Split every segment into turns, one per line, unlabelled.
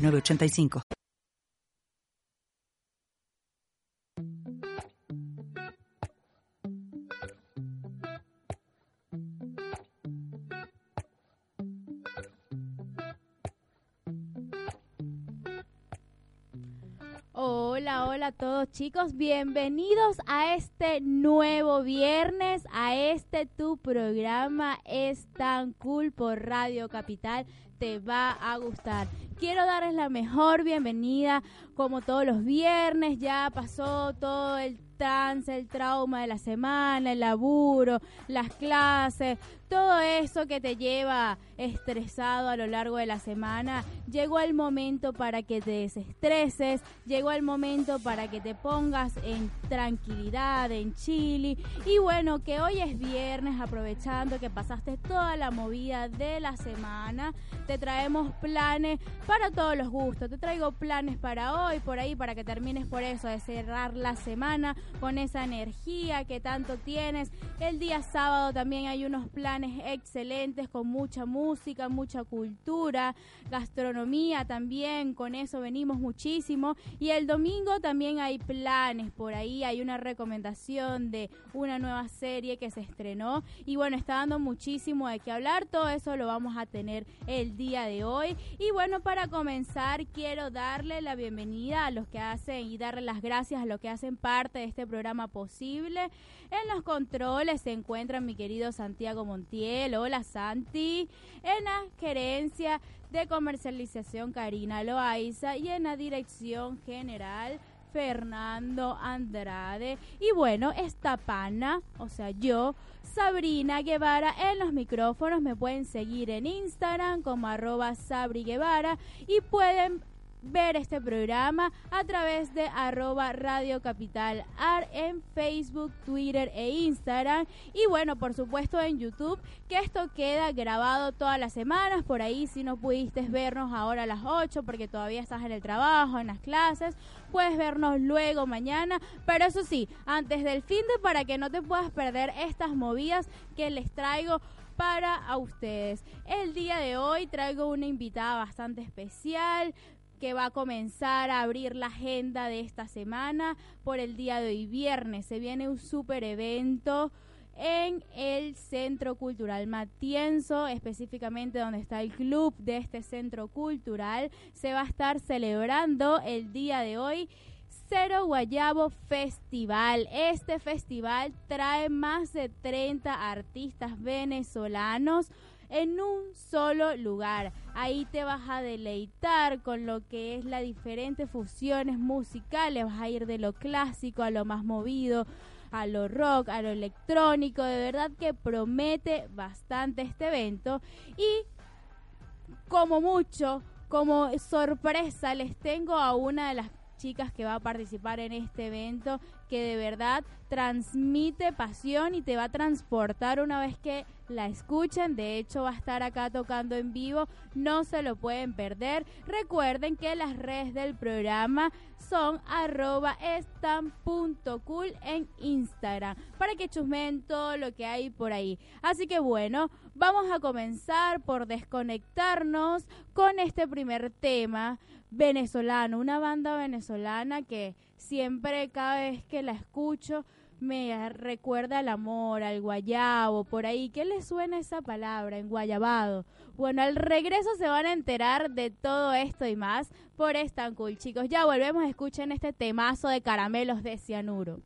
985.
Hola, hola a todos chicos, bienvenidos a este nuevo viernes, a este tu programa Es tan cool por Radio Capital, te va a gustar. Quiero darles la mejor bienvenida, como todos los viernes, ya pasó todo el trance, el trauma de la semana, el laburo, las clases, todo eso que te lleva estresado a lo largo de la semana, llegó el momento para que te desestreses, llegó el momento para que te pongas en tranquilidad, en chili. Y bueno, que hoy es viernes, aprovechando que pasaste toda la movida de la semana, te traemos planes para todos los gustos. Te traigo planes para hoy, por ahí, para que termines por eso, de cerrar la semana con esa energía que tanto tienes. El día sábado también hay unos planes excelentes con mucha música, mucha cultura, gastronomía también, con eso venimos muchísimo. Y el domingo también hay planes por ahí, hay una recomendación de una nueva serie que se estrenó y bueno, está dando muchísimo de qué hablar, todo eso lo vamos a tener el día de hoy. Y bueno, para comenzar quiero darle la bienvenida a los que hacen y darle las gracias a los que hacen parte de este programa posible. En los controles se encuentra mi querido Santiago Montiel. Hola Santi. En la gerencia de comercialización Karina Loaiza y en la dirección general Fernando Andrade. Y bueno, esta pana, o sea, yo, Sabrina Guevara, en los micrófonos me pueden seguir en Instagram como arroba Sabri Guevara y pueden ver este programa a través de arroba Radio Capital Ar en Facebook, Twitter e Instagram. Y bueno, por supuesto en YouTube, que esto queda grabado todas las semanas. Por ahí si no pudiste vernos ahora a las 8 porque todavía estás en el trabajo, en las clases, puedes vernos luego mañana. Pero eso sí, antes del fin de para que no te puedas perder estas movidas que les traigo para a ustedes. El día de hoy traigo una invitada bastante especial que va a comenzar a abrir la agenda de esta semana por el día de hoy viernes. Se viene un super evento en el Centro Cultural Matienzo, específicamente donde está el club de este centro cultural. Se va a estar celebrando el día de hoy Cero Guayabo Festival. Este festival trae más de 30 artistas venezolanos en un solo lugar. Ahí te vas a deleitar con lo que es las diferentes fusiones musicales, vas a ir de lo clásico a lo más movido, a lo rock, a lo electrónico, de verdad que promete bastante este evento. Y como mucho, como sorpresa les tengo a una de las chicas que va a participar en este evento que de verdad transmite pasión y te va a transportar una vez que la escuchen. De hecho, va a estar acá tocando en vivo. No se lo pueden perder. Recuerden que las redes del programa son arroba cool en Instagram para que chusmen todo lo que hay por ahí. Así que bueno, vamos a comenzar por desconectarnos con este primer tema venezolano, una banda venezolana que siempre cada vez que la escucho me recuerda al amor, al guayabo, por ahí. ¿Qué le suena esa palabra, en guayabado? Bueno, al regreso se van a enterar de todo esto y más por Cool, chicos. Ya volvemos, escuchen este temazo de caramelos de cianuro.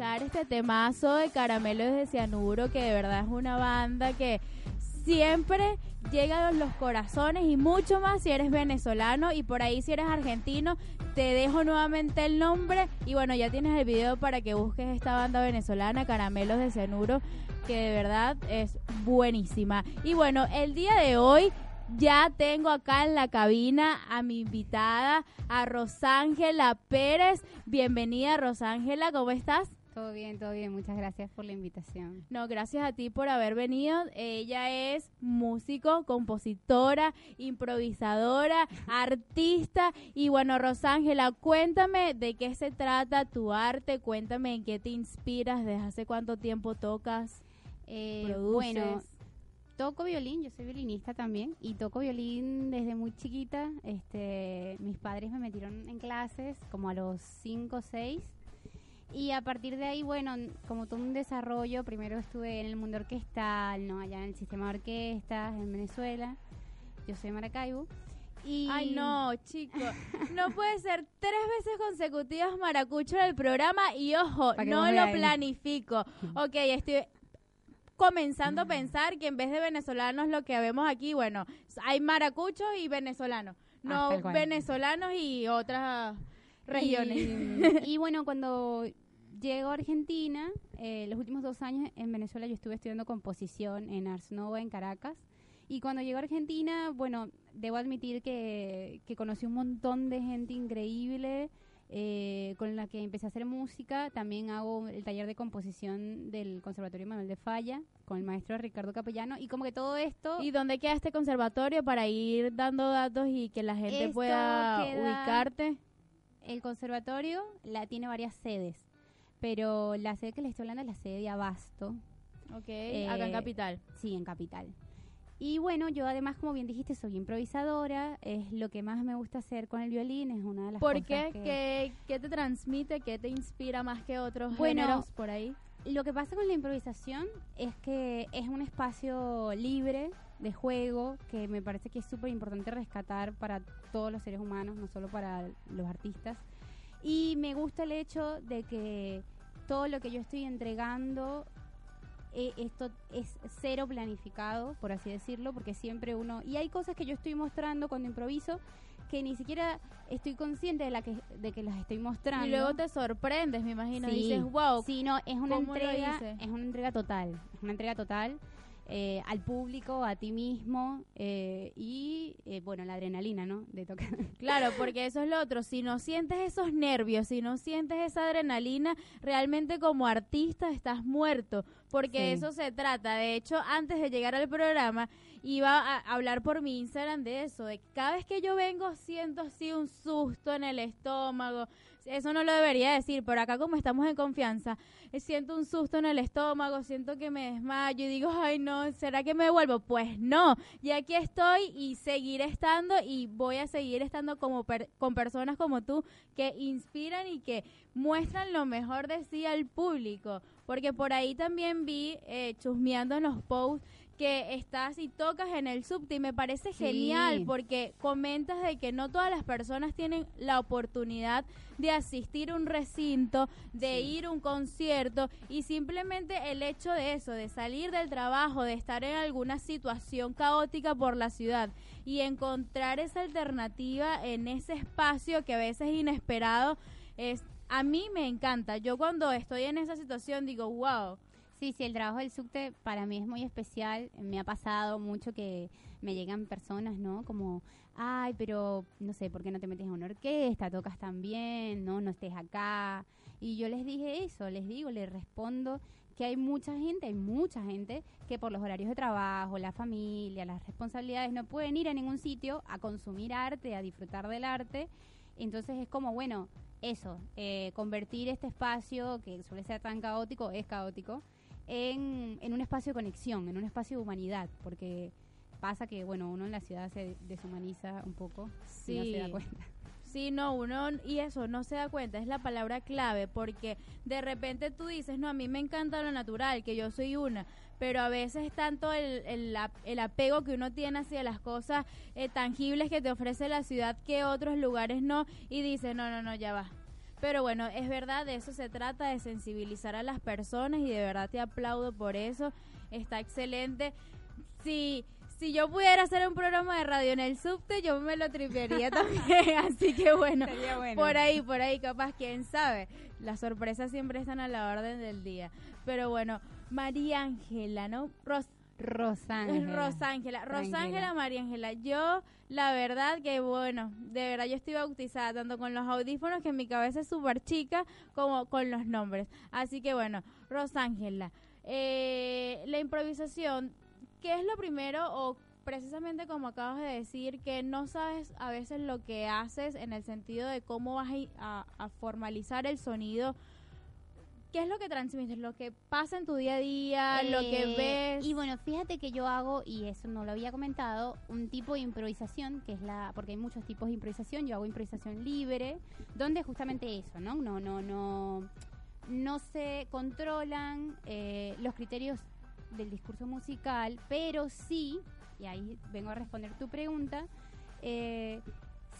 Este temazo de Caramelos de Cianuro, que de verdad es una banda que siempre llega a los corazones y mucho más si eres venezolano y por ahí si eres argentino te dejo nuevamente el nombre y bueno ya tienes el video para que busques esta banda venezolana Caramelos de Cianuro que de verdad es buenísima y bueno el día de hoy ya tengo acá en la cabina a mi invitada, a Rosángela Pérez. Bienvenida, Rosángela, ¿cómo estás?
Todo bien, todo bien. Muchas gracias por la invitación.
No, gracias a ti por haber venido. Ella es músico, compositora, improvisadora, artista. Y bueno, Rosángela, cuéntame de qué se trata tu arte. Cuéntame en qué te inspiras, desde hace cuánto tiempo tocas.
Eh, bueno, toco violín, yo soy violinista también y toco violín desde muy chiquita. Este, mis padres me metieron en clases como a los 5 o 6 y a partir de ahí, bueno, como todo un desarrollo, primero estuve en el mundo orquestal, ¿no? Allá en el sistema de orquestas en Venezuela. Yo soy Maracaibo. Y...
Ay, no, chicos. No puede ser tres veces consecutivas maracucho en el programa y ojo, no lo planifico. Ok, estoy comenzando a pensar que en vez de venezolanos lo que vemos aquí, bueno, hay maracuchos y venezolanos, ah, no venezolanos y otras regiones.
Y, bueno, cuando llego a Argentina, eh, los últimos dos años en Venezuela yo estuve estudiando composición en Ars Nova en Caracas. Y cuando llego a Argentina, bueno, debo admitir que, que conocí un montón de gente increíble, eh, con la que empecé a hacer música. También hago el taller de composición del Conservatorio Manuel de Falla con el maestro Ricardo Capellano. Y como que todo esto...
¿Y dónde queda este conservatorio para ir dando datos y que la gente pueda ubicarte?
El conservatorio la tiene varias sedes, pero la sede que le estoy hablando es la sede de Abasto.
Ok, acá en eh, Capital.
Sí, en Capital. Y bueno, yo además, como bien dijiste, soy improvisadora, es lo que más me gusta hacer con el violín, es una de las
¿Por
cosas
qué? Que... ¿Qué, te transmite, qué te inspira más que otros bueno, por ahí?
Lo que pasa con la improvisación es que es un espacio libre de juego que me parece que es súper importante rescatar para todos los seres humanos, no solo para los artistas. Y me gusta el hecho de que todo lo que yo estoy entregando eh, esto es cero planificado, por así decirlo, porque siempre uno... Y hay cosas que yo estoy mostrando cuando improviso que ni siquiera estoy consciente de la que de que las estoy mostrando.
Y luego te sorprendes, me imagino,
sí,
dices, "Wow."
Sí, no, es una entrega, es una entrega total, es una entrega total eh, al público, a ti mismo eh, y, eh, bueno, la adrenalina, ¿no? De tocar.
Claro, porque eso es lo otro. Si no sientes esos nervios, si no sientes esa adrenalina, realmente como artista estás muerto, porque eso se trata. De hecho, antes de llegar al programa, iba a hablar por mi Instagram de eso, de cada vez que yo vengo siento así un susto en el estómago, eso no lo debería decir, pero acá como estamos en confianza, eh, siento un susto en el estómago, siento que me desmayo y digo, ay no, ¿será que me devuelvo? Pues no, y aquí estoy y seguiré estando y voy a seguir estando como con personas como tú que inspiran y que muestran lo mejor de sí al público, porque por ahí también vi eh, chusmeando en los posts que estás y tocas en el subte y me parece genial porque comentas de que no todas las personas tienen la oportunidad de asistir a un recinto, de ir a un concierto y simplemente el hecho de eso, de salir del trabajo, de estar en alguna situación caótica por la ciudad y encontrar esa alternativa en ese espacio que a veces es inesperado, es a mí me encanta. Yo cuando estoy en esa situación digo, wow,
Sí, sí, el trabajo del subte para mí es muy especial. Me ha pasado mucho que me llegan personas, ¿no? Como, ay, pero no sé, ¿por qué no te metes a una orquesta? Tocas tan bien, ¿no? No estés acá. Y yo les dije eso, les digo, les respondo que hay mucha gente, hay mucha gente que por los horarios de trabajo, la familia, las responsabilidades, no pueden ir a ningún sitio a consumir arte, a disfrutar del arte. Entonces es como, bueno, eso, eh, convertir este espacio que suele ser tan caótico, es caótico, en, en un espacio de conexión, en un espacio de humanidad, porque pasa que, bueno, uno en la ciudad se deshumaniza un poco sí. no se da cuenta.
Sí, no, uno, y eso, no se da cuenta, es la palabra clave, porque de repente tú dices, no, a mí me encanta lo natural, que yo soy una, pero a veces tanto el, el, el apego que uno tiene hacia las cosas eh, tangibles que te ofrece la ciudad que otros lugares no, y dice, no, no, no, ya va, Pero bueno, es verdad, de eso se trata, de sensibilizar a las personas y de verdad te aplaudo por eso. Está excelente. Si, si yo pudiera hacer un programa de radio en el subte, yo me lo tripearía también. Así que bueno,
bueno.
por ahí, por ahí, capaz, quién sabe. Las sorpresas siempre están a la orden del día. Pero bueno, María Ángela, ¿no? Ros
Rosángela.
Rosángela. Rosángela María Ángela. Yo, la verdad que bueno, de verdad yo estoy bautizada tanto con los audífonos que en mi cabeza es súper chica como con los nombres. Así que bueno, Rosángela, eh, la improvisación, ¿qué es lo primero o precisamente como acabas de decir que no sabes a veces lo que haces en el sentido de cómo vas a i- a, a formalizar el sonido? ¿Qué es lo que transmites? ¿Lo que pasa en tu día a día? ¿Lo que
Eh,
ves?
Y bueno, fíjate que yo hago, y eso no lo había comentado, un tipo de improvisación, que es la, porque hay muchos tipos de improvisación, yo hago improvisación libre, donde justamente eso, ¿no? No, no, no, no se controlan eh, los criterios del discurso musical, pero sí, y ahí vengo a responder tu pregunta, eh,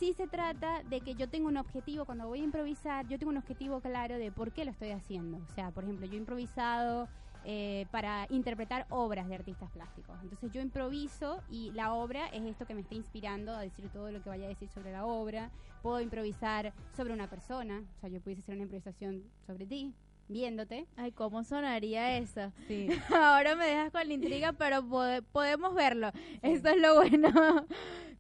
sí se trata de que yo tengo un objetivo, cuando voy a improvisar, yo tengo un objetivo claro de por qué lo estoy haciendo. O sea, por ejemplo, yo he improvisado eh, para interpretar obras de artistas plásticos. Entonces yo improviso y la obra es esto que me está inspirando a decir todo lo que vaya a decir sobre la obra. Puedo improvisar sobre una persona, o sea, yo pudiese hacer una improvisación sobre ti, viéndote.
Ay, ¿cómo sonaría eso?
Sí.
Ahora me dejas con la intriga, pero pode- podemos verlo. Eso es lo bueno.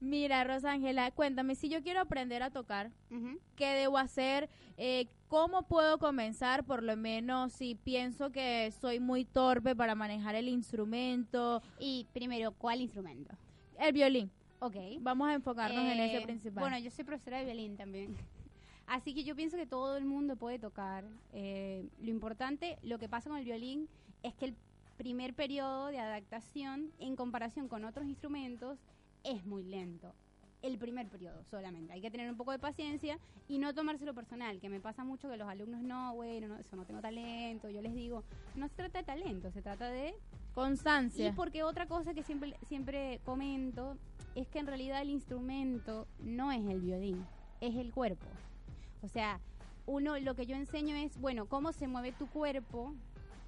Mira, Rosángela, cuéntame, si yo quiero aprender a tocar, ¿qué debo hacer? Eh, ¿Cómo puedo comenzar? Por lo menos si pienso que soy muy torpe para manejar el instrumento,
Y primero, ¿cuál instrumento?
el violín.
Ok.
Vamos a enfocarnos en ese
Eh,
principal.
Bueno, yo soy profesora de violín también. Así que yo pienso que todo el mundo puede tocar. Eh, lo importante, lo que pasa con el violín es que el primer periodo de adaptación en comparación con otros instrumentos es muy lento. El primer periodo solamente. Hay que tener un poco de paciencia y no tomárselo personal, que me pasa mucho que los alumnos no, bueno, no, eso no tengo talento. Yo les digo, no se trata de talento, se trata de
Constancia.
y porque otra cosa que siempre, siempre comento es que en realidad el instrumento no es el violín, es el cuerpo. O sea, uno lo que yo enseño es, bueno, cómo se mueve tu cuerpo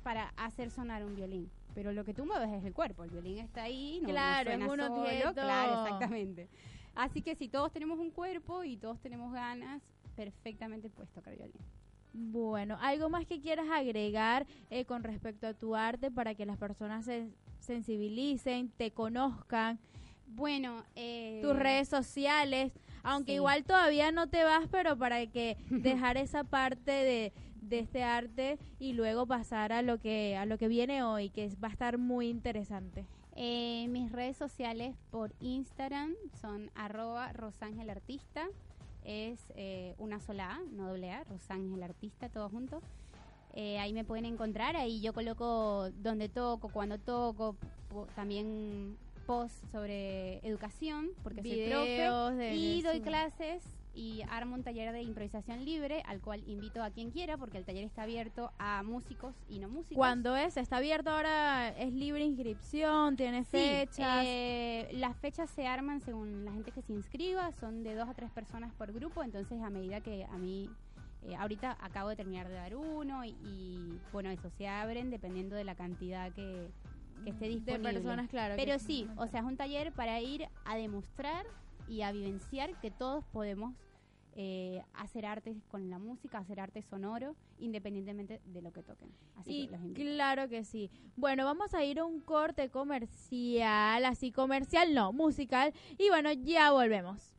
para hacer sonar un violín. Pero lo que tú mueves es el cuerpo, el violín está ahí, no, no
Claro, es
suena
un
solo, claro, exactamente. Así que si todos tenemos un cuerpo y todos tenemos ganas, perfectamente puedes tocar violín.
Bueno, ¿algo más que quieras agregar eh, con respecto a tu arte para que las personas se sensibilicen, te conozcan,
Bueno, eh,
tus redes sociales? Aunque
sí.
igual todavía no te vas, pero para que dejar esa parte de, de este arte y luego pasar a lo que a lo que viene hoy, que va a estar muy interesante.
Eh, mis redes sociales por Instagram son arroba rosangelartista. Es eh, una sola A, no doble A, rosangelartista, todo junto. Eh, ahí me pueden encontrar, ahí yo coloco donde toco, cuando toco, también post sobre educación, porque soy profe.
Videos
Y doy clases y armo un taller de improvisación libre, al cual invito a quien quiera, porque el taller está abierto a músicos y no músicos.
¿Cuándo es? ¿Está abierto ahora? ¿Es libre inscripción? ¿Tiene
Sí,
fechas?
eh, las fechas se arman según la gente que se inscriba, son de dos a tres personas por grupo, entonces a medida que a mí, eh, ahorita acabo de terminar de dar uno y, y, bueno, eso se abren dependiendo de la cantidad que, que esté
de
disponible.
personas, claro.
Pero sí, o sea, es un taller para ir a demostrar y a vivenciar que todos podemos eh, hacer arte con la música, hacer arte sonoro, independientemente de lo que toquen. Así
Y
que los invito.
claro que sí. Bueno, vamos a ir a un corte comercial, así comercial no, musical. Y bueno, ya volvemos.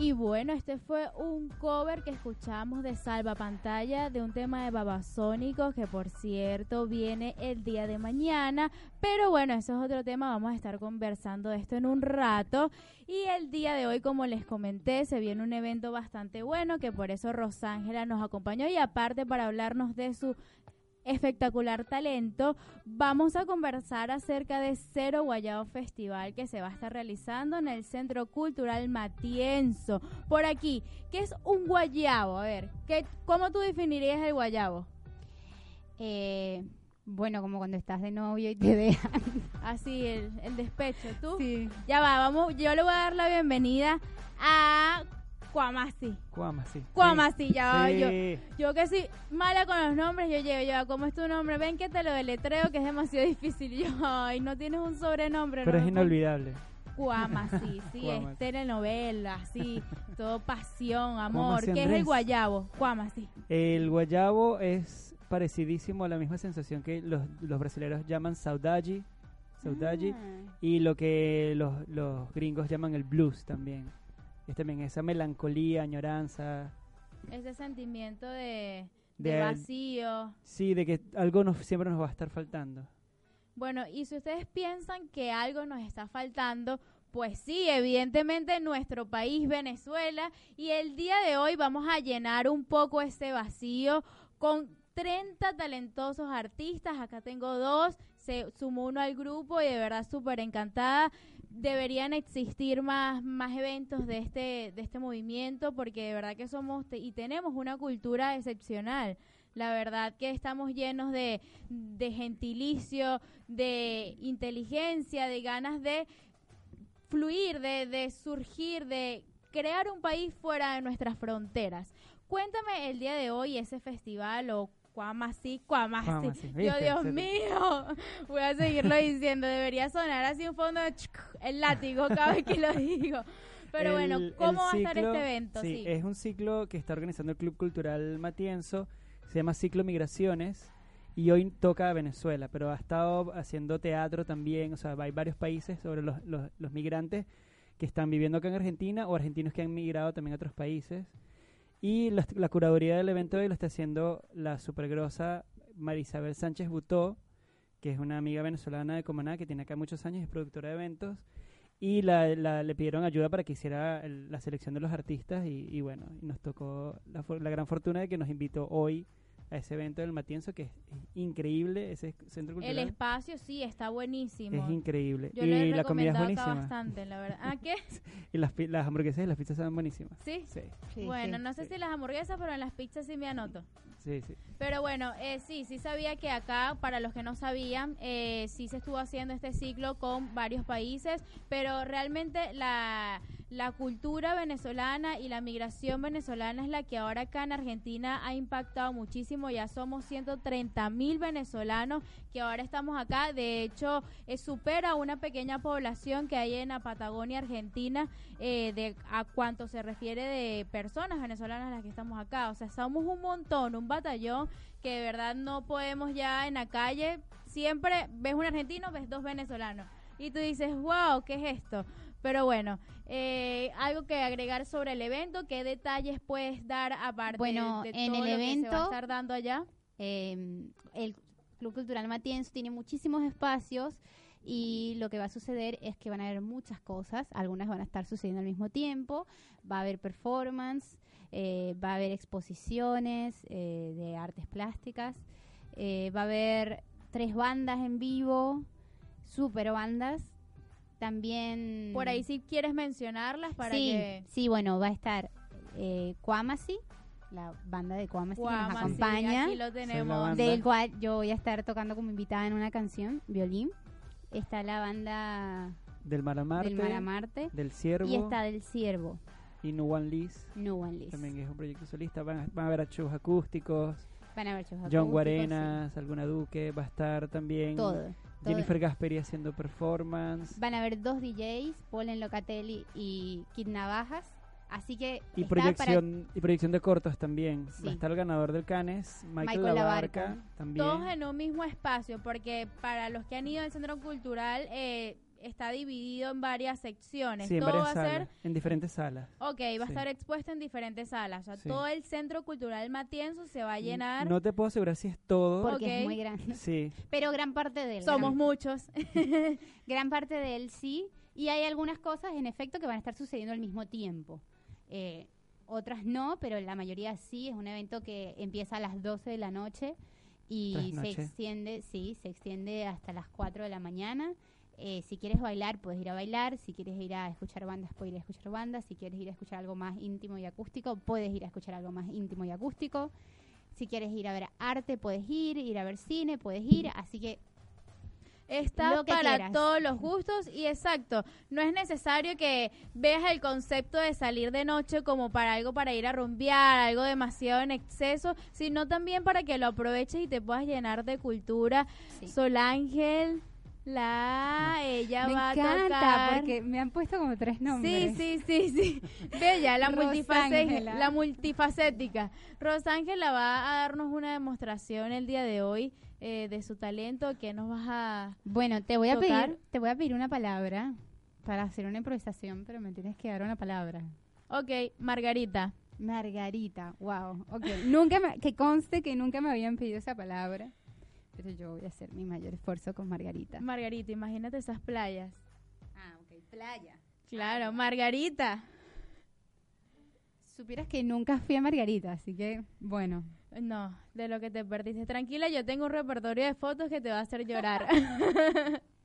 Y bueno, este fue un cover que escuchamos de Salva Pantalla de un tema de Babasónicos que por cierto viene el día de mañana. Pero bueno, eso es otro tema, vamos a estar conversando de esto en un rato. Y el día de hoy, como les comenté, se viene un evento bastante bueno que por eso Rosángela nos acompañó y aparte para hablarnos de su espectacular talento, vamos a conversar acerca de Cero Guayabo Festival que se va a estar realizando en el Centro Cultural Matienzo. Por aquí, ¿qué es un guayabo? A ver, ¿qué, ¿cómo tú definirías el guayabo?
Eh, bueno, como cuando estás de novio y te dejan.
Así, el, el despecho. ¿Tú?
Sí.
Ya va, vamos, yo le voy a dar la bienvenida a Cuamasi.
Cuamasi.
Cuamasi, ya
Sí.
yo. Yo que soy mala con los nombres, yo llego, yo, ¿cómo es tu nombre? Ven que te lo deletreo, que es demasiado difícil. Y yo, ay, no tienes un sobrenombre.
Pero
no
es inolvidable.
Cuamasi, sí,
Cuamasi.
es telenovela, sí, todo pasión, amor. ¿Qué es el guayabo? Cuamasi.
El guayabo es parecidísimo a la misma sensación que los, los brasileños llaman saudade, saudade
Ah.
y lo que los, los gringos llaman el blues también. Es también esa melancolía, añoranza,
Ese sentimiento de, de
de,
vacío.
sí, de que algo nos, siempre nos va a estar faltando.
Bueno, y si ustedes piensan que algo nos está faltando, pues sí, evidentemente en nuestro país, Venezuela, y el día de hoy vamos a llenar un poco ese vacío con 30 talentosos artistas. Acá tengo dos, se sumó uno al grupo y de verdad súper encantada. Deberían existir más, más eventos de este, de este movimiento porque de verdad que somos y tenemos una cultura excepcional. La verdad que estamos llenos de, de gentilicio, de inteligencia, de ganas de fluir, de, de surgir, de crear un país fuera de nuestras fronteras. Cuéntame el día de hoy ese festival o Cuamasi, Cuamasi. Yo. Dios mío, voy a seguirlo diciendo. Debería sonar así un fondo de chuc, el látigo cada vez que lo digo. Pero bueno, ¿cómo va a estar este evento?
Sí,
Sí.
es un ciclo que está organizando el Club Cultural Matienzo, se llama Ciclo Migraciones y hoy toca a Venezuela, pero ha estado haciendo teatro también, o sea, hay varios países sobre los, los, los migrantes que están viviendo acá en Argentina o argentinos que han migrado también a otros países. Y la, la curaduría del evento hoy lo está haciendo la supergrosa Marisabel Sánchez Butó, que es una amiga venezolana de Comaná que tiene acá muchos años es productora de eventos. Y la, le pidieron ayuda para que hiciera la selección de los artistas y, bueno, y nos tocó la, la gran fortuna de que nos invitó hoy a ese evento del Matienzo, que es, increíble, ese centro
El
cultural
espacio sí está buenísimo.
es increíble.
Yo lo he
y la comida es buenísima.
bastante, la verdad. ¿Ah, qué?
Y las, las hamburguesas y las pizzas son buenísimas.
¿Sí?
Sí,
bueno, no sé
sí.
si las hamburguesas, pero en las pizzas sí me anoto.
sí, sí.
Pero bueno, eh, sí, sí sabía que acá, para los que no sabían, eh, sí se estuvo haciendo este ciclo con varios países, pero realmente la, la cultura venezolana y la migración venezolana es la que ahora acá en Argentina ha impactado muchísimo. Ya somos 130 mil venezolanos que ahora estamos acá. De hecho, eh, supera una pequeña población que hay en la Patagonia Argentina eh, de a cuánto se refiere de personas venezolanas las que estamos acá. O sea, somos un montón, un batallón que de verdad no podemos ya en la calle. Siempre ves un argentino, ves dos venezolanos. Y tú dices, wow, ¿qué es esto? Pero bueno, eh, algo que agregar sobre el evento, ¿qué detalles puedes dar aparte
Bueno,
de
en
todo
el
lo que se va a
evento-
estar dando allá?
Eh, el Club Cultural Matienzo tiene muchísimos espacios y lo que va a suceder es que van a haber muchas cosas, algunas van a estar sucediendo al mismo tiempo, va a haber performance, eh, va a haber exposiciones eh, de artes plásticas, eh, va a haber tres bandas en vivo, super bandas, también...
Por ahí si quieres mencionarlas para
sí,
que...
sí, bueno, va a estar eh, Cuamasi, la banda de Cuamasi que nos
sí,
acompaña
aquí lo tenemos.
del cual yo voy a estar tocando como invitada en una canción, violín. Está la banda
Del Maramarte,
del Maramarte
del Ciervo
y está del Ciervo,
y Nuwan Liz,
No One List.
también es un proyecto solista. Van a, van a ver a shows acústicos,
Van a ver shows
John
acústicos,
Guarenas, alguna Duque, va a estar también
todo.
Jennifer Gasperi haciendo performance.
Van a haber dos DJs, Polen Locatelli y Kid Navajas. Así que
Y
para
proyección, y proyección de cortos también.
Sí.
Va a estar el ganador del Canes, Michael,
Michael
Labarca,
Labarca.
también.
Todos en un mismo espacio, porque para los que han ido al centro cultural, eh, está dividido en varias secciones.
Sí, en
todo
varias
va a
salas,
ser,
en diferentes salas.
ok, va a estar expuesto en diferentes salas. O sea,
Sí.
todo el Centro Cultural Matienzo se va a llenar.
No te puedo asegurar si es todo.
Por-
porque es muy grande.
Sí,
Pero gran parte de él.
Somos
gran,
muchos.
gran parte de él sí. Y hay algunas cosas, en efecto, que van a estar sucediendo al mismo tiempo. Eh, otras no, pero la mayoría sí. Es un evento que empieza a las 12 de la noche y se extiende, sí, se extiende hasta las 4 de la mañana. Eh, si quieres bailar, puedes ir a bailar. Si quieres ir a escuchar bandas, puedes ir a escuchar bandas. Si quieres ir a escuchar algo más íntimo y acústico, puedes ir a escuchar algo más íntimo y acústico. Si quieres ir a ver arte, puedes ir. Ir a ver cine, puedes ir. Así que
Está para
quieras.
todos los gustos y exacto, no es necesario que veas el concepto de salir de noche como para algo para ir a rumbear, algo demasiado en exceso, sino también para que lo aproveches y te puedas llenar de cultura.
sí.
Solángel, la ella
me
va a
encanta
tocar.
porque me han puesto como tres
Sí,
nombres.
sí, sí, sí. Bella, la, multifacé-
Rosángela.
la multifacética. Rosángela va a darnos una demostración el día de hoy eh, de su talento que nos vas a...
Bueno, te voy a pedir, te voy a pedir una palabra para hacer una improvisación, pero me tienes que dar una palabra.
Ok, Margarita.
Margarita, wow, ok. nunca me, que conste que nunca me habían pedido esa palabra, pero yo voy a hacer mi mayor esfuerzo con Margarita.
Margarita, imagínate esas playas.
ah, ok, playa.
Claro, Margarita.
Supieras que nunca fui a Margarita, así que, bueno.
No, de lo que te perdiste. Tranquila, yo tengo un repertorio de fotos que te va a hacer llorar.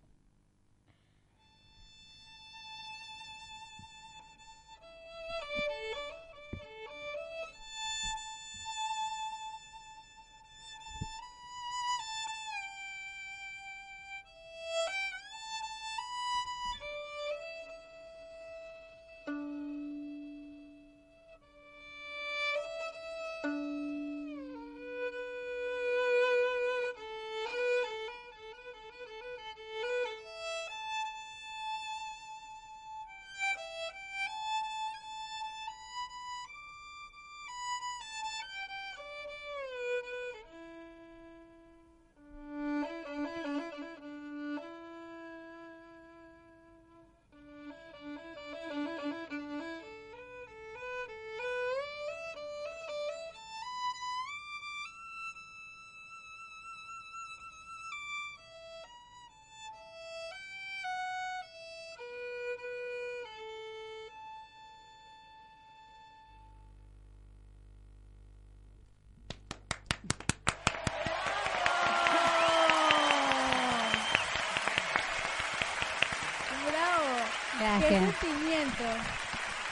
¿Qué
Gracias.
sentimiento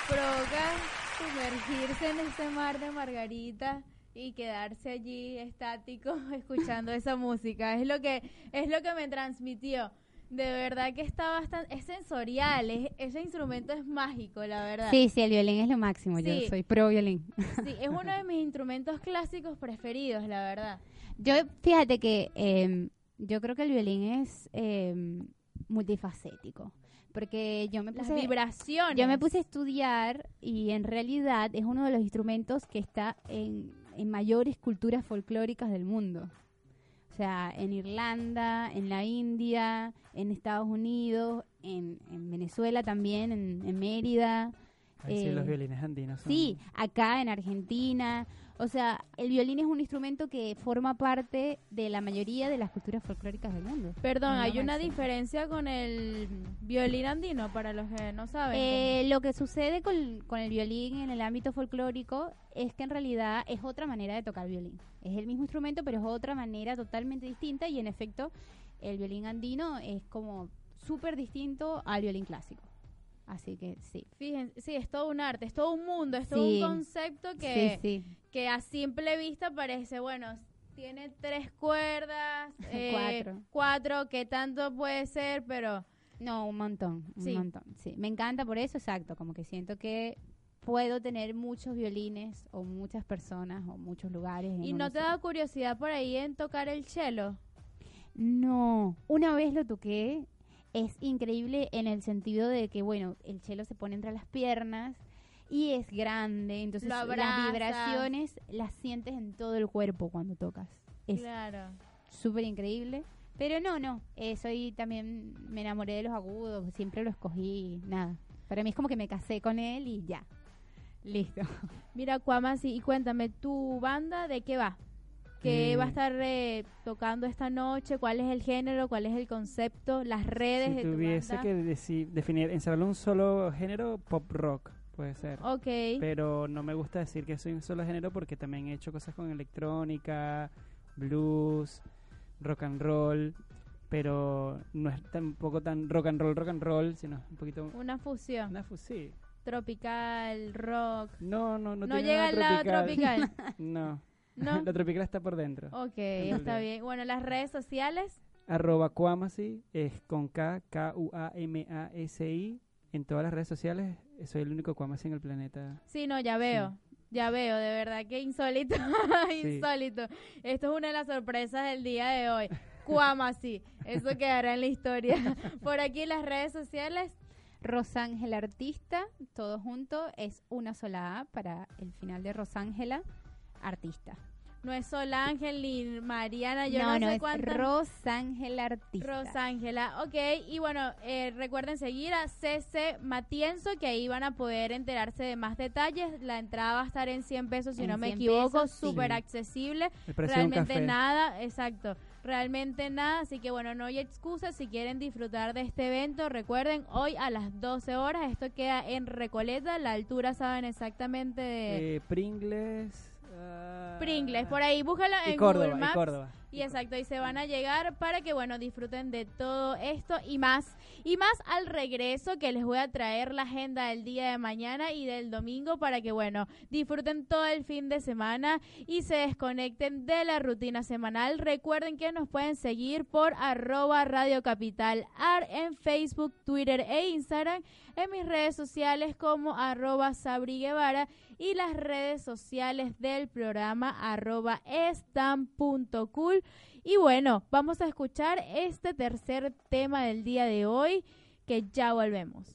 provoca sumergirse en ese mar de Margarita y quedarse allí estático escuchando esa música? Es lo que es lo que me transmitió. De verdad que está bastante es sensorial, es- ese instrumento es mágico, la verdad.
Sí, sí, el violín es lo máximo,
Sí.
yo soy pro violín.
Sí, es uno de mis instrumentos clásicos preferidos, la verdad.
Yo, fíjate que em, yo creo que el violín es em, multifacético, porque yo me
Las
puse...
vibraciones.
Yo me puse a estudiar y en realidad es uno de los instrumentos que está en, en mayores culturas folclóricas del mundo. O sea, en Irlanda, en la India, en Estados Unidos, en, en Venezuela también, en, en Mérida.
Ay, sí,
Eh,
los violines andinos. son-
Sí, acá en Argentina. O sea, el violín es un instrumento que forma parte de la mayoría de las culturas folclóricas del mundo.
Perdón,
No,
hay una diferencia con el violín andino, para los que no saben.
Eh, lo que sucede con, con el violín en el ámbito folclórico es que en realidad es otra manera de tocar violín. Es el mismo instrumento, pero es otra manera totalmente distinta y en efecto el violín andino es como súper distinto al violín clásico. Así que sí.
Fíjense, sí, es todo un arte, es todo un mundo, es todo
Sí.
un concepto que,
sí, sí.
que a simple vista parece, bueno, tiene tres cuerdas, eh,
Cuatro.
cuatro, ¿qué tanto puede ser? Pero
No, un montón, un
Sí.
montón. Sí, me encanta por eso, exacto, como que siento que puedo tener muchos violines o muchas personas o muchos lugares.
¿y no te da curiosidad por ahí en tocar el cello?
No, una vez lo toqué, es increíble en el sentido de que, bueno, el chelo se pone entre las piernas y es grande, entonces las vibraciones las sientes en todo el cuerpo cuando tocas. Es
Claro.
súper increíble. Pero no, no, eh, soy también, me enamoré de los agudos, siempre lo escogí, nada. Para mí es como que me casé con él y ya. Listo.
Mira, Cuamasi, y cuéntame, ¿tu banda de qué va? ¿Qué
Eh,
va a estar eh, tocando esta noche? ¿Cuál es el género? ¿Cuál es el concepto? ¿Las redes
Si
de tu
tuviese
banda?
que definir, encerrarlo en un solo género, pop rock puede ser.
Ok.
Pero no me gusta decir que soy un solo género porque también he hecho cosas con electrónica, blues, rock and roll, pero no es tampoco tan rock and roll, rock and roll, sino un poquito
Una fusión.
una fu- sí.
Tropical, rock.
No, no, no,
No,
tiene
llega al lado tropical.
No.
¿No?
La tropical está por dentro.
ok, está bien. Bueno, las redes sociales.
Arroba Cuamasi es con K, K-U-A-M-A-S-I. En todas las redes sociales soy el único Cuamasi en el planeta.
Sí, no, ya veo. Ya veo, de verdad que insólito. insólito. Esto es una de las sorpresas del día de hoy. Cuamasi. Eso quedará en la historia. Por aquí en las redes sociales.
Rosángela Artista, todo junto, es una sola A para el final de Rosángela Artista.
No es Sol Ángel ni Mariana, yo no,
no, no,
sé
es
cuántas.
Rosángela Artista.
Rosángela, ok. Y bueno, eh, recuerden seguir a CC Matienzo, que ahí van a poder enterarse de más detalles. La entrada va a estar en 100 pesos, si
En
no me
100
equivoco,
sí.
súper accesible. Realmente nada, exacto. Realmente nada, así que bueno, no hay excusas si quieren disfrutar de este evento. Recuerden, hoy a las 12 horas, esto queda en Recoleta, la altura saben exactamente de
Eh, Pringles.
Pringles. Por ahí, búscalo
Y
en
Córdoba,
Google
y. Córdoba.
Y exacto, y se van a llegar para que, bueno, disfruten de todo esto y más. Y más al regreso que les voy a traer la agenda del día de mañana y del domingo para que, bueno, disfruten todo el fin de semana y se desconecten de la rutina semanal. Recuerden que nos pueden seguir por arroba Radio Capital Ar en Facebook, Twitter e Instagram, en mis redes sociales como arroba Sabri Guevara y las redes sociales del programa arroba Y bueno, vamos a escuchar este tercer tema del día de hoy, que ya volvemos.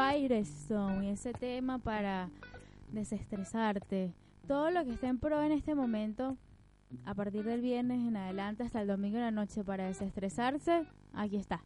Firestone, ese tema para desestresarte. Todo lo que esté en pro en este momento, a partir del viernes en adelante hasta el domingo en la noche para desestresarse, aquí está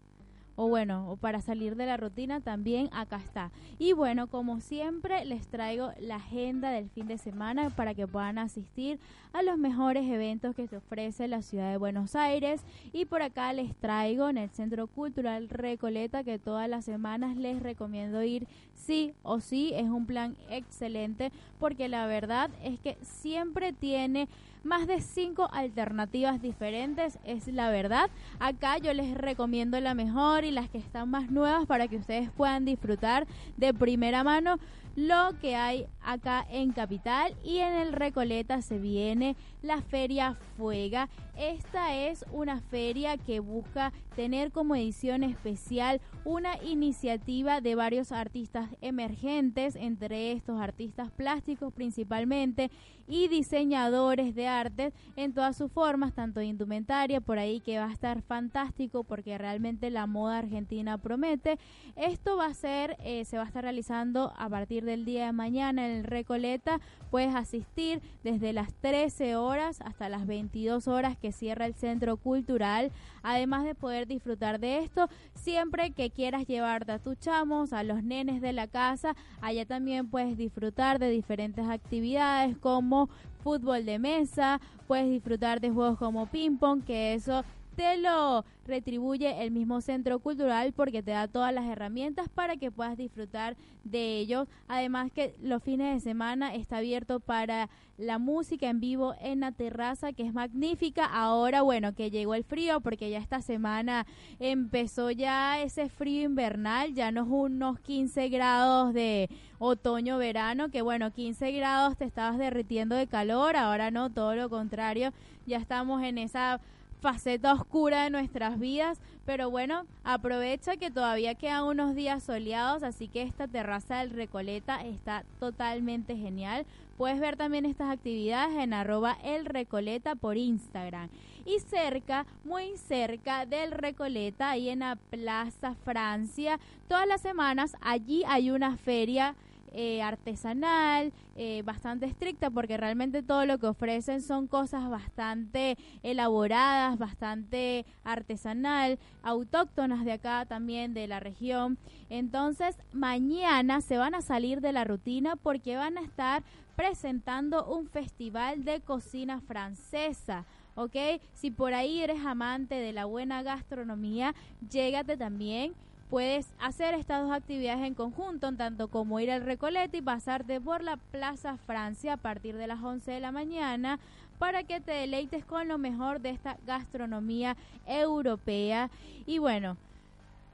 o bueno, o para salir de la rutina también acá está. Y bueno, como siempre les traigo la agenda del fin de semana para que puedan asistir a los mejores eventos que se ofrece la ciudad de Buenos Aires y por acá les traigo en el Centro Cultural Recoleta que todas las semanas les recomiendo ir sí o sí, es un plan excelente porque la verdad es que siempre tiene más de cinco alternativas diferentes, es la verdad. Acá yo les recomiendo la mejor y las que están más nuevas para que ustedes puedan disfrutar de primera mano lo que hay acá en Capital y en el Recoleta se viene la Feria Fuega. Esta es una feria que busca tener como edición especial una iniciativa de varios artistas emergentes, entre estos artistas plásticos principalmente y diseñadores de arte en todas sus formas, tanto de indumentaria, por ahí que va a estar fantástico porque realmente la moda argentina promete. Esto va a ser, eh, se va a estar realizando a partir del día de mañana en el Recoleta. Puedes asistir desde las 13 horas hasta las 22 horas que cierra el centro cultural. Además de poder disfrutar de esto, siempre que quieras llevarte a tus chamos, a los nenes de la casa, allá también puedes disfrutar de diferentes actividades como fútbol de mesa, puedes disfrutar de juegos como ping pong, que eso te lo retribuye el mismo centro cultural porque te da todas las herramientas para que puedas disfrutar de ellos. Además que los fines de semana está abierto para la música en vivo en la terraza que es magnífica. Ahora bueno que llegó el frío porque ya esta semana empezó ya ese frío invernal, ya no es unos 15 grados de otoño verano que bueno 15 grados te estabas derritiendo de calor, ahora no, todo lo contrario, ya estamos en esa faceta oscura de nuestras vidas, pero bueno, aprovecha que todavía quedan unos días soleados, así que esta terraza del Recoleta está totalmente genial. Puedes ver también estas actividades en arroba el Recoleta por Instagram. Y cerca, muy cerca del Recoleta, ahí en la Plaza Francia, todas las semanas allí hay una feria eh, artesanal, eh, bastante estricta, porque realmente todo lo que ofrecen son cosas bastante elaboradas, bastante artesanal, autóctonas de acá también, de la región. Entonces, mañana se van a salir de la rutina porque van a estar presentando un festival de cocina francesa. ¿Ok? Si por ahí eres amante de la buena gastronomía, llégate también puedes hacer estas dos actividades en conjunto, tanto como ir al Recoleta y pasarte por la Plaza Francia a partir de las 11 de la mañana para que te deleites con lo mejor de esta gastronomía europea. Y bueno,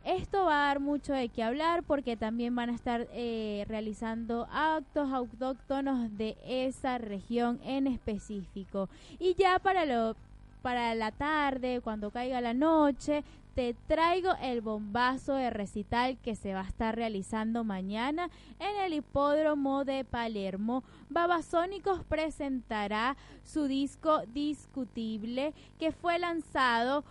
esto va a dar mucho de qué hablar porque también van a estar eh, realizando actos autóctonos de esa región en específico. Y ya para lo para la tarde, cuando caiga la noche, te traigo el bombazo de recital que se va a estar realizando mañana en el hipódromo de Palermo. Babasónicos presentará su disco Discutible que fue lanzado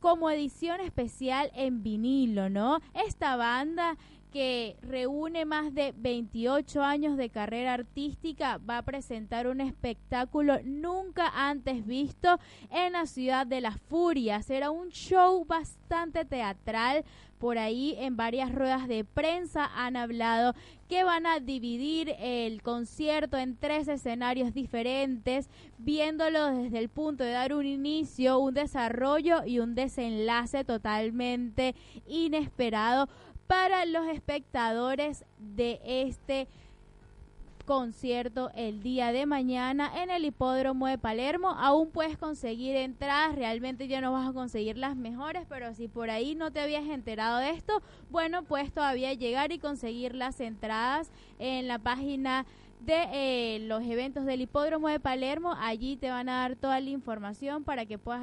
como edición especial en vinilo, ¿no? Esta banda que reúne más de 28 años de carrera artística, va a presentar un espectáculo nunca antes visto en la ciudad de las furias. Será un show bastante teatral. Por ahí en varias ruedas de prensa han hablado que van a dividir el concierto en tres escenarios diferentes, viéndolo desde el punto de dar un inicio, un desarrollo y un desenlace totalmente inesperado para los espectadores de este concierto el día de mañana en el hipódromo de Palermo. Aún puedes conseguir entradas, realmente ya no vas a conseguir las mejores, pero si por ahí no te habías enterado de esto, bueno, puedes todavía llegar y conseguir las entradas en la página de eh, los eventos del hipódromo de Palermo. Allí te van a dar toda la información para que puedas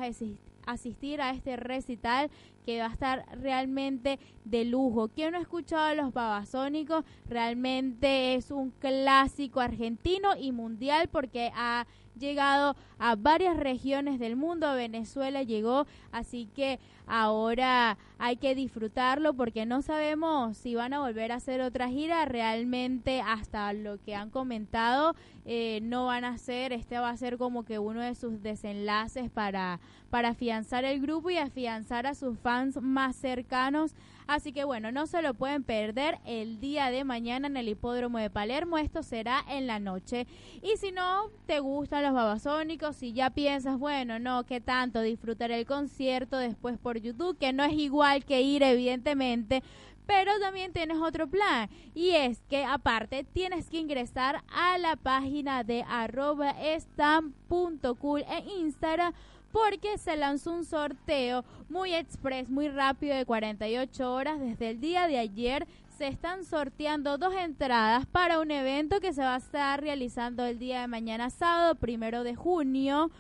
asistir a este recital que va a estar realmente de lujo. ¿Quién no ha escuchado a los babasónicos? Realmente es un clásico argentino y mundial porque ha llegado a varias regiones del mundo, a Venezuela llegó, así que ahora hay que disfrutarlo porque no sabemos si van a volver a hacer otra gira, realmente hasta lo que han comentado eh, no van a hacer, este va a ser como que uno de sus desenlaces para, para afianzar el grupo y afianzar a sus fans más cercanos Así que bueno, no se lo pueden perder el día de mañana en el hipódromo de Palermo. Esto será en la noche. Y si no te gustan los babasónicos, si ya piensas, bueno, no, qué tanto disfrutar el concierto después por YouTube, que no es igual que ir, evidentemente pero también tienes otro plan y es que aparte tienes que ingresar a la página de arroba en Instagram porque se lanzó un sorteo muy express, muy rápido de 48 horas desde el día de ayer. Se están sorteando dos entradas para un evento que se va a estar realizando el día de mañana sábado, primero de junio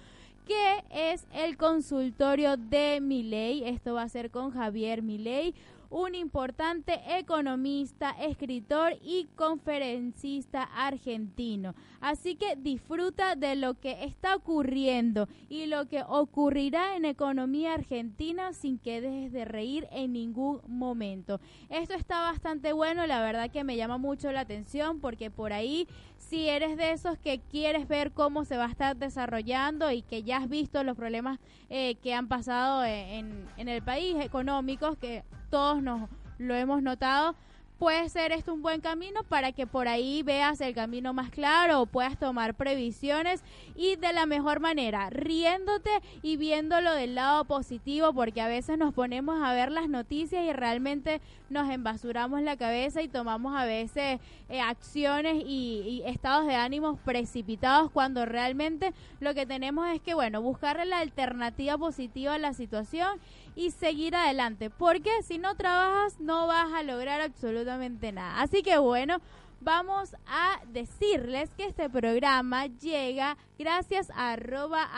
que es el consultorio de Miley. Esto va a ser con Javier Milei un importante economista, escritor y conferencista argentino. Así que disfruta de lo que está ocurriendo y lo que ocurrirá en economía argentina sin que dejes de reír en ningún momento. Esto está bastante bueno, la verdad que me llama mucho la atención porque por ahí si eres de esos que quieres ver cómo se va a estar desarrollando y que ya has visto los problemas eh, que han pasado en, en el país económicos, que todos nos lo hemos notado, puede ser esto un buen camino para que por ahí veas el camino más claro o puedas tomar previsiones y de la mejor manera, riéndote y viéndolo del lado positivo, porque a veces nos ponemos a ver las noticias y realmente nos embasuramos la cabeza y tomamos a veces eh, acciones y, y, estados de ánimos precipitados cuando realmente lo que tenemos es que, bueno, buscar la alternativa positiva a la situación y seguir adelante, porque si no trabajas no vas a lograr absolutamente nada. Así que bueno, vamos a decirles que este programa llega gracias a arroba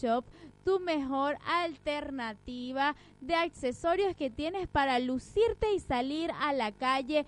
Shop, tu mejor alternativa de accesorios que tienes para lucirte y salir a la calle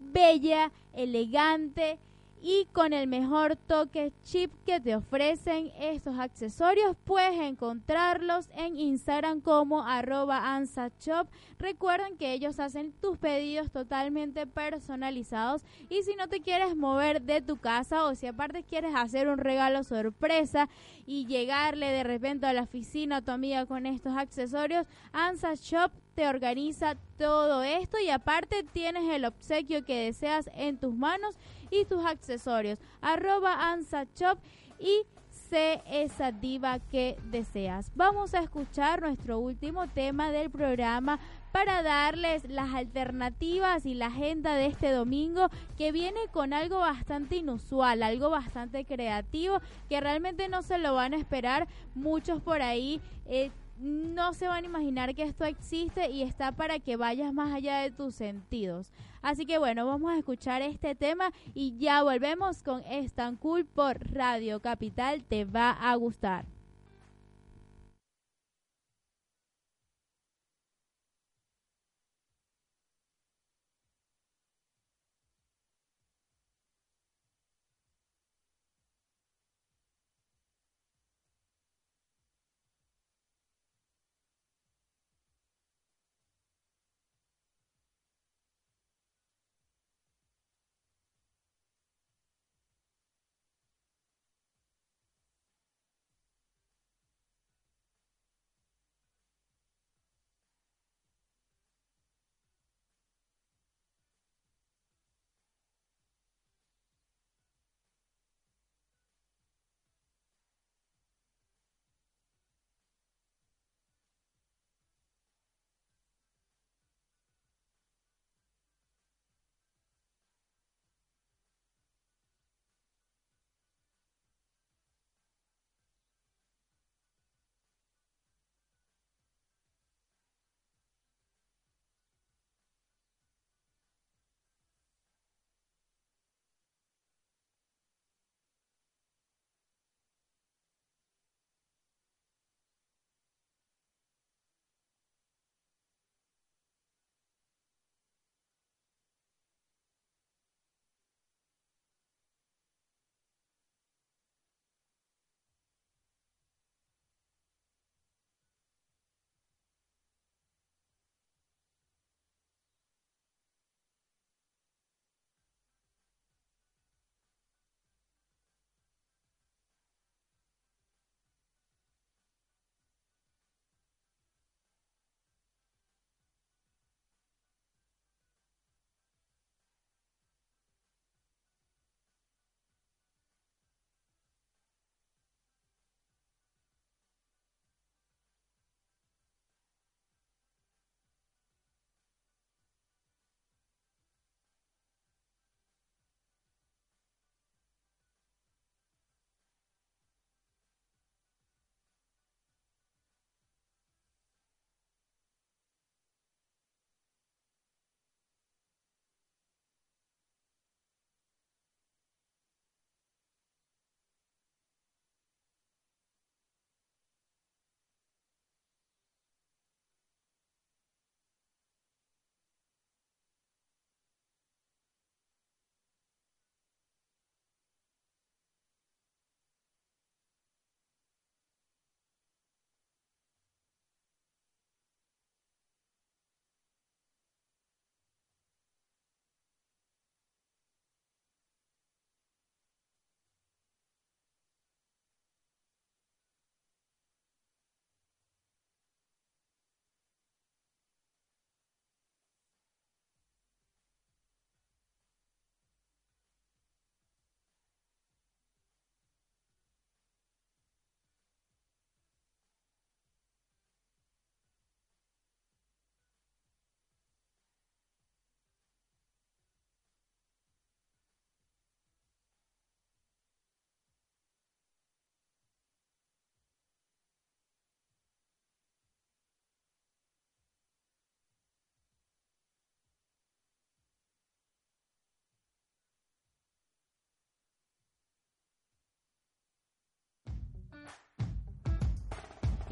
bella, elegante y con el mejor toque chip que te ofrecen estos accesorios puedes encontrarlos en Instagram como arroba ansashop recuerden que ellos hacen tus pedidos totalmente personalizados y si no te quieres mover de tu casa o si aparte quieres hacer un regalo sorpresa y llegarle de repente a la oficina a tu amiga con estos accesorios Ansa Shop te organiza todo esto y aparte tienes el obsequio que deseas en tus manos y tus accesorios. Arroba Ansa Shop y sé esa diva que deseas. Vamos a escuchar nuestro último tema del programa para darles las alternativas y la agenda de este domingo que viene con algo bastante inusual, algo bastante creativo que realmente no se lo van a esperar muchos por ahí. Eh, no se van a imaginar que esto existe y está para que vayas más allá de tus sentidos. Así que bueno, vamos a escuchar este tema y ya volvemos con Estan Cool por Radio Capital. Te va a gustar.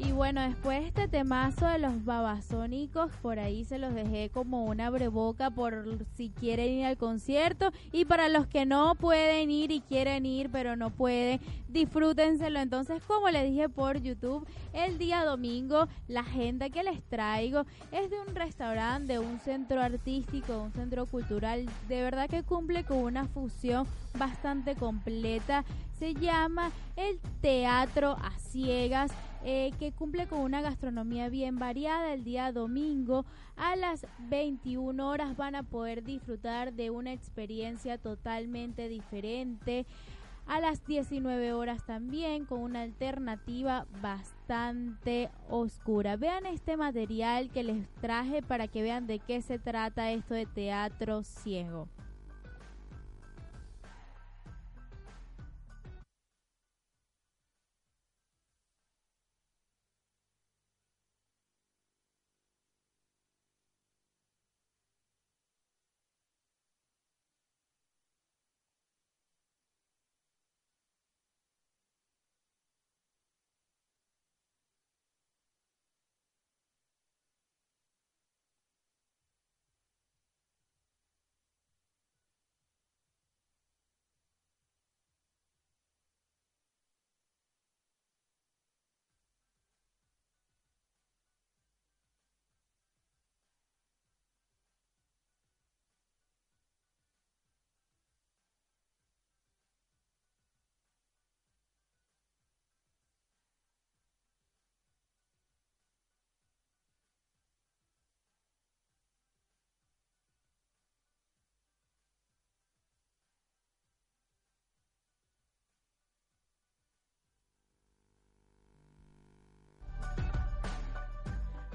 Y bueno, después este temazo de los babasónicos, por ahí se los dejé como una breboca por si quieren ir al concierto. Y para los que no pueden ir y quieren ir, pero no pueden, disfrútenselo. Entonces, como les dije por YouTube, el día domingo, la agenda que les traigo es de un restaurante, de un centro artístico, un centro cultural. De verdad que cumple con una fusión bastante completa. Se llama el Teatro a Ciegas eh, que cumple con una gastronomía bien variada. El día domingo a las 21 horas van a poder disfrutar de una experiencia totalmente diferente. A las 19 horas también con una alternativa bastante oscura. Vean este material que les traje para que vean de qué se trata esto de teatro ciego.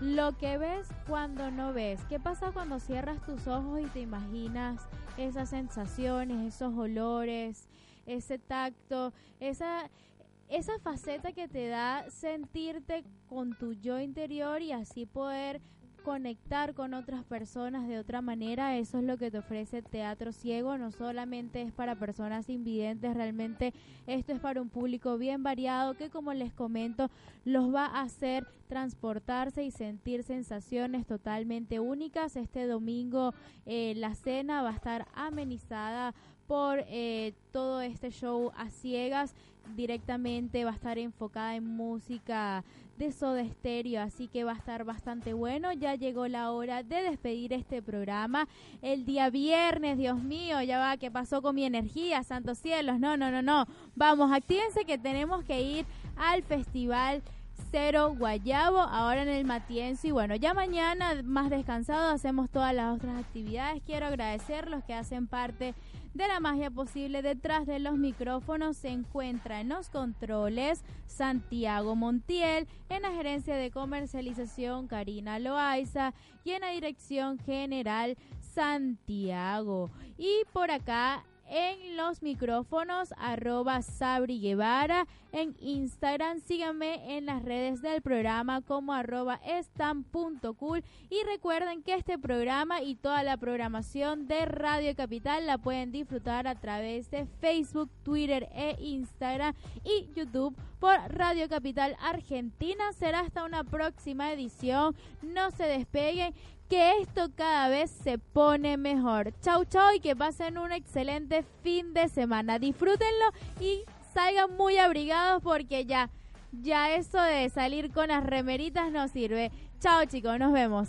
Lo que ves cuando no ves. ¿Qué pasa cuando cierras tus ojos y te imaginas esas sensaciones, esos olores, ese tacto, esa, esa faceta que te da sentirte con tu yo interior y así poder conectar con otras personas de otra manera. Eso es lo que te ofrece Teatro Ciego. No solamente es para personas invidentes, realmente esto es para un público bien variado que como les comento los va a hacer transportarse y sentir sensaciones totalmente únicas. Este domingo eh, la cena va a estar amenizada por eh, todo este show a ciegas directamente va a estar enfocada en música de Soda Stereo, así que va a estar bastante bueno. Ya llegó la hora de despedir este programa el día viernes, Dios mío, ya va, ¿qué pasó con mi energía? Santos cielos, no, no, no, no. Vamos, actívense que tenemos que ir al festival Cero Guayabo, ahora en el Matienzo. Y bueno, ya mañana, más descansado, hacemos todas las otras actividades. Quiero agradecer los que hacen parte la magia posible detrás de los micrófonos se encuentra en los controles Santiago Montiel, en la gerencia de comercialización Karina Loaiza y en la dirección general Santiago. Y por acá en los micrófonos arroba Sabri Guevara en Instagram. Síganme en las redes del programa como arroba cool y recuerden que este programa y toda la programación de Radio Capital la pueden disfrutar a través de Facebook, Twitter e Instagram y YouTube por Radio Capital Argentina. Será hasta una próxima edición. No se despeguen esto cada vez se pone mejor. Chau, chau y que pasen un excelente fin de semana. Disfrútenlo y salgan muy abrigados porque ya, ya eso de salir con las remeritas no sirve. Chao chicos, nos vemos.